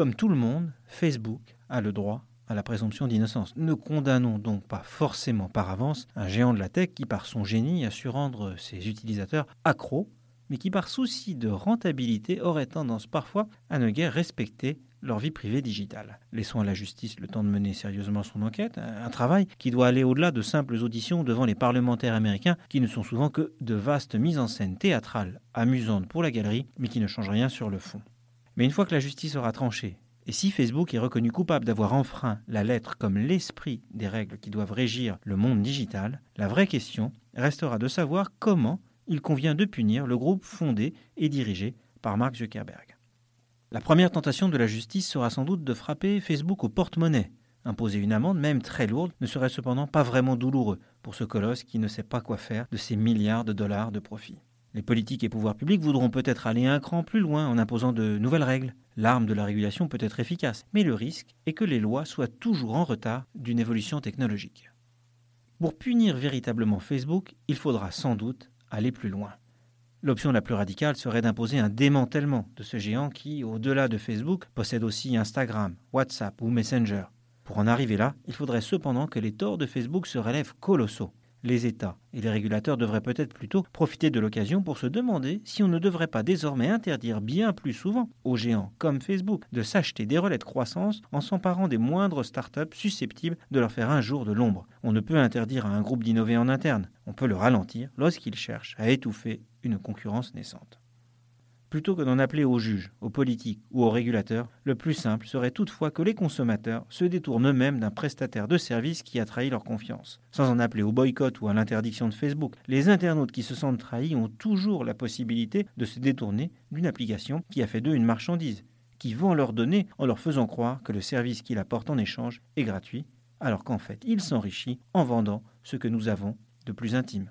comme tout le monde, Facebook a le droit à la présomption d'innocence. Ne condamnons donc pas forcément par avance un géant de la tech qui, par son génie, a su rendre ses utilisateurs accros, mais qui, par souci de rentabilité, aurait tendance parfois à ne guère respecter leur vie privée digitale. Laissons à la justice le temps de mener sérieusement son enquête, un travail qui doit aller au-delà de simples auditions devant les parlementaires américains qui ne sont souvent que de vastes mises en scène théâtrales, amusantes pour la galerie, mais qui ne changent rien sur le fond. Mais une fois que la justice aura tranché et si Facebook est reconnu coupable d'avoir enfreint la lettre comme l'esprit des règles qui doivent régir le monde digital, la vraie question restera de savoir comment il convient de punir le groupe fondé et dirigé par Mark Zuckerberg. La première tentation de la justice sera sans doute de frapper Facebook au porte-monnaie. Imposer une amende, même très lourde, ne serait cependant pas vraiment douloureux pour ce colosse qui ne sait pas quoi faire de ces milliards de dollars de profit. Les politiques et pouvoirs publics voudront peut-être aller un cran plus loin en imposant de nouvelles règles. L'arme de la régulation peut être efficace, mais le risque est que les lois soient toujours en retard d'une évolution technologique. Pour punir véritablement Facebook, il faudra sans doute aller plus loin. L'option la plus radicale serait d'imposer un démantèlement de ce géant qui, au-delà de Facebook, possède aussi Instagram, WhatsApp ou Messenger. Pour en arriver là, il faudrait cependant que les torts de Facebook se relèvent colossaux les États et les régulateurs devraient peut-être plutôt profiter de l'occasion pour se demander si on ne devrait pas désormais interdire bien plus souvent aux géants comme Facebook de s'acheter des relais de croissance en s'emparant des moindres startups susceptibles de leur faire un jour de l'ombre. On ne peut interdire à un groupe d'innover en interne, on peut le ralentir lorsqu'il cherche à étouffer une concurrence naissante. Plutôt que d'en appeler aux juges, aux politiques ou aux régulateurs, le plus simple serait toutefois que les consommateurs se détournent eux-mêmes d'un prestataire de service qui a trahi leur confiance. Sans en appeler au boycott ou à l'interdiction de Facebook, les internautes qui se sentent trahis ont toujours la possibilité de se détourner d'une application qui a fait d'eux une marchandise, qui vend leurs données en leur faisant croire que le service qu'il apporte en échange est gratuit, alors qu'en fait il s'enrichit en vendant ce que nous avons de plus intime.